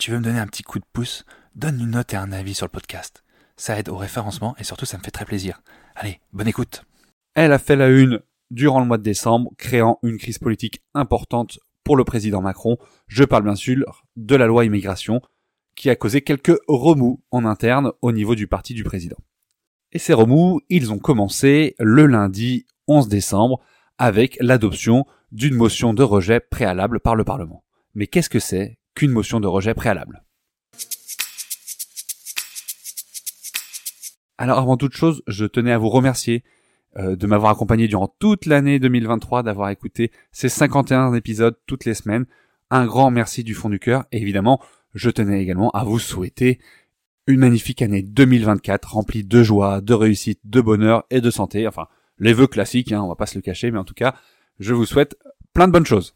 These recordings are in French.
Tu veux me donner un petit coup de pouce, donne une note et un avis sur le podcast. Ça aide au référencement et surtout ça me fait très plaisir. Allez, bonne écoute. Elle a fait la une durant le mois de décembre, créant une crise politique importante pour le président Macron. Je parle bien sûr de la loi immigration, qui a causé quelques remous en interne au niveau du parti du président. Et ces remous, ils ont commencé le lundi 11 décembre avec l'adoption d'une motion de rejet préalable par le Parlement. Mais qu'est-ce que c'est qu'une motion de rejet préalable Alors avant toute chose, je tenais à vous remercier euh, de m'avoir accompagné durant toute l'année 2023, d'avoir écouté ces 51 épisodes toutes les semaines. Un grand merci du fond du cœur. Et évidemment, je tenais également à vous souhaiter une magnifique année 2024 remplie de joie, de réussite, de bonheur et de santé. Enfin, les vœux classiques, hein, on va pas se le cacher, mais en tout cas, je vous souhaite plein de bonnes choses.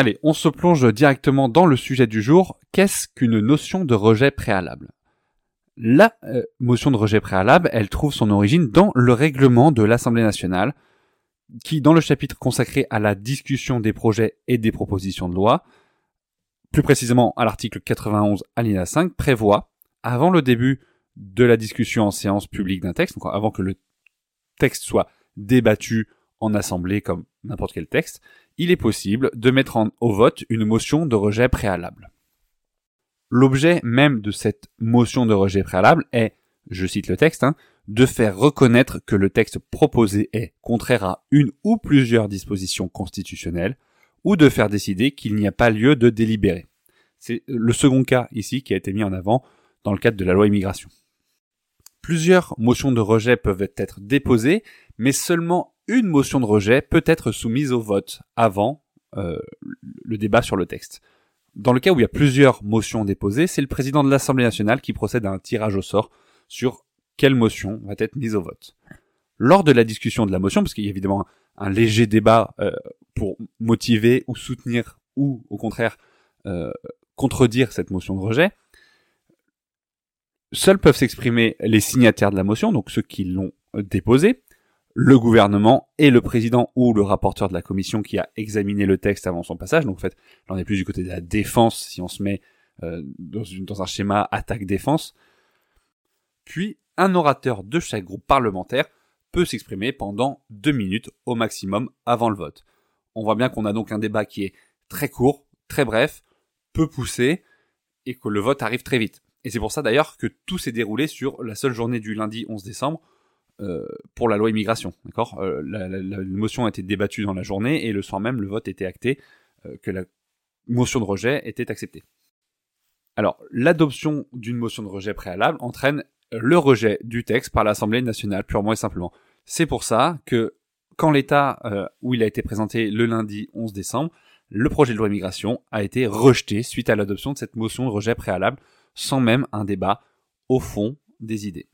Allez, on se plonge directement dans le sujet du jour. Qu'est-ce qu'une notion de rejet préalable? La euh, motion de rejet préalable, elle trouve son origine dans le règlement de l'Assemblée nationale, qui, dans le chapitre consacré à la discussion des projets et des propositions de loi, plus précisément à l'article 91 alinéa 5, prévoit, avant le début de la discussion en séance publique d'un texte, donc avant que le texte soit débattu en assemblée comme n'importe quel texte, il est possible de mettre au vote une motion de rejet préalable. L'objet même de cette motion de rejet préalable est, je cite le texte, hein, de faire reconnaître que le texte proposé est contraire à une ou plusieurs dispositions constitutionnelles, ou de faire décider qu'il n'y a pas lieu de délibérer. C'est le second cas ici qui a été mis en avant dans le cadre de la loi immigration. Plusieurs motions de rejet peuvent être déposées, mais seulement une motion de rejet peut être soumise au vote avant euh, le débat sur le texte. Dans le cas où il y a plusieurs motions déposées, c'est le président de l'Assemblée nationale qui procède à un tirage au sort sur quelle motion va être mise au vote. Lors de la discussion de la motion, parce qu'il y a évidemment un léger débat euh, pour motiver ou soutenir ou au contraire euh, contredire cette motion de rejet, seuls peuvent s'exprimer les signataires de la motion, donc ceux qui l'ont déposée, le gouvernement et le président ou le rapporteur de la commission qui a examiné le texte avant son passage. Donc en fait, là on est plus du côté de la défense si on se met euh, dans, dans un schéma attaque-défense. Puis un orateur de chaque groupe parlementaire peut s'exprimer pendant deux minutes au maximum avant le vote. On voit bien qu'on a donc un débat qui est très court, très bref, peu poussé, et que le vote arrive très vite. Et c'est pour ça d'ailleurs que tout s'est déroulé sur la seule journée du lundi 11 décembre euh, pour la loi immigration. D'accord? Euh, la, motion a été débattue dans la journée et le soir même le vote était acté euh, que la motion de rejet était acceptée. Alors l'adoption d'une motion de rejet préalable entraîne le rejet du texte par l'Assemblée nationale purement et simplement. C'est pour ça que quand l'État où il a été présenté le lundi 11 décembre, le projet de loi immigration a été rejeté suite à l'adoption de cette motion de rejet préalable sans même un débat au fond des idées.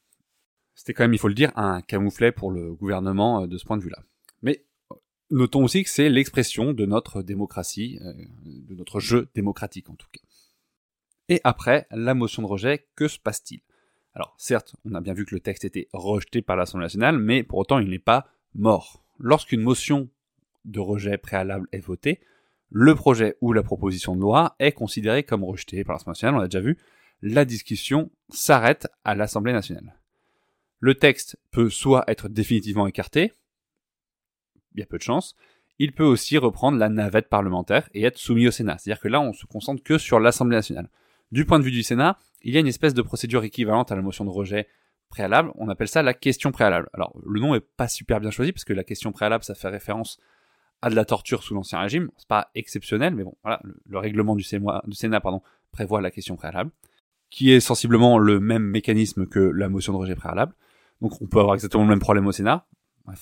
C'était quand même, il faut le dire, un camouflet pour le gouvernement euh, de ce point de vue-là. Mais notons aussi que c'est l'expression de notre démocratie, euh, de notre jeu démocratique en tout cas. Et après, la motion de rejet, que se passe-t-il? Alors certes, on a bien vu que le texte était rejeté par l'Assemblée nationale, mais pour autant il n'est pas mort. Lorsqu'une motion de rejet préalable est votée, le projet ou la proposition de loi est considéré comme rejeté par l'Assemblée nationale, on l'a déjà vu, la discussion s'arrête à l'Assemblée nationale. Le texte peut soit être définitivement écarté, il y a peu de chance, il peut aussi reprendre la navette parlementaire et être soumis au Sénat. C'est-à-dire que là, on se concentre que sur l'Assemblée nationale. Du point de vue du Sénat, il y a une espèce de procédure équivalente à la motion de rejet préalable, on appelle ça la question préalable. Alors, le nom est pas super bien choisi parce que la question préalable, ça fait référence à de la torture sous l'ancien régime. C'est pas exceptionnel, mais bon, voilà, le, règlement du Sénat, prévoit la question préalable qui est sensiblement le même mécanisme que la motion de rejet préalable. Donc on peut avoir exactement le même problème au Sénat.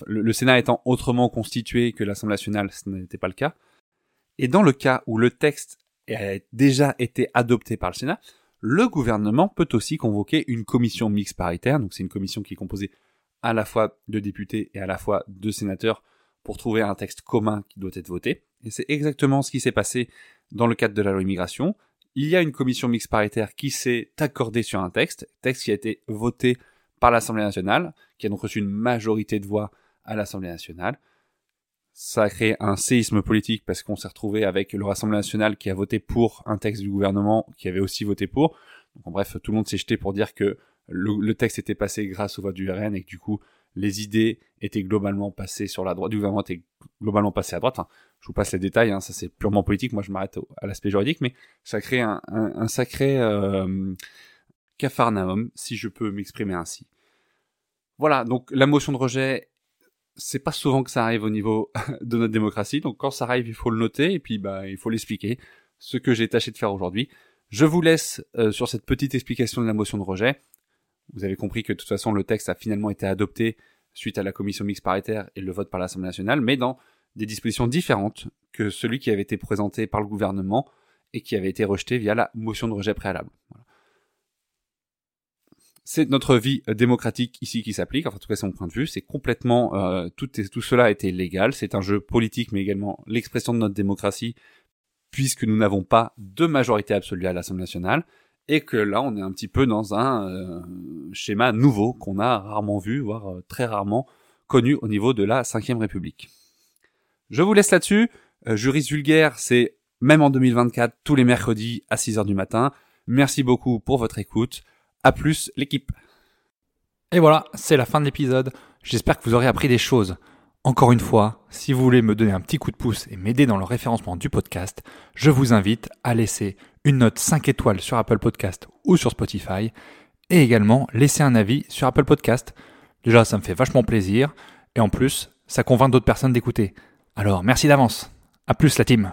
le, Sénat étant autrement constitué que l'Assemblée nationale, ce n'était pas le cas. Et dans le cas où le texte a déjà été adopté par le Sénat, le gouvernement peut aussi convoquer une commission mixte paritaire. Donc c'est une commission qui est composée à la fois de députés et à la fois de sénateurs pour trouver un texte commun qui doit être voté. Et c'est exactement ce qui s'est passé dans le cadre de la loi immigration. Il y a une commission mixte paritaire qui s'est accordée sur un texte, texte qui a été voté par l'Assemblée nationale, qui a donc reçu une majorité de voix à l'Assemblée nationale. Ça a créé un séisme politique parce qu'on s'est retrouvé avec le Rassemblement national qui a voté pour un texte du gouvernement qui avait aussi voté pour. En bref, tout le monde s'est jeté pour dire que le, texte était passé grâce au vote du RN et que du coup, les idées étaient globalement passées sur la droite, du gouvernement était globalement passé à droite. je vous passe les détails, hein, ça c'est purement politique, moi je m'arrête à l'aspect juridique, mais ça crée un, un, sacré euh, cafarnaum, si je peux m'exprimer ainsi. Voilà, donc la motion de rejet, c'est pas souvent que ça arrive au niveau de notre démocratie, donc quand ça arrive, il faut le noter et puis bah il faut l'expliquer. Ce que j'ai tâché de faire aujourd'hui. Je vous laisse euh, sur cette petite explication de la motion de rejet. Vous avez compris que de toute façon le texte a finalement été adopté suite à la commission mixte paritaire et le vote par l'Assemblée nationale, mais dans des dispositions différentes que celui qui avait été présenté par le gouvernement et qui avait été rejeté via la motion de rejet préalable. C'est notre vie euh, démocratique ici qui s'applique. Enfin, en tout cas, c'est mon point de vue. C'est complètement euh, tout, tout cela été légal. C'est un jeu politique, mais également l'expression de notre démocratie, puisque nous n'avons pas de majorité absolue à l'Assemblée nationale, et que là, on est un petit peu dans un euh, schéma nouveau qu'on a rarement vu, voire très rarement connu au niveau de la Ve République. Je vous laisse là-dessus. Juriste vulgaire, c'est même en 2024 tous les mercredis à 6h du matin. Merci beaucoup pour votre écoute. A plus l'équipe. Et voilà, c'est la fin de l'épisode. J'espère que vous aurez appris des choses. Encore une fois, si vous voulez me donner un petit coup de pouce et m'aider dans le référencement du podcast, je vous invite à laisser une note 5 étoiles sur Apple Podcast ou sur Spotify et également laisser un avis sur Apple Podcast. Déjà, ça me fait vachement plaisir et en plus, ça convainc d'autres personnes d'écouter. Alors, merci d'avance. A plus la team.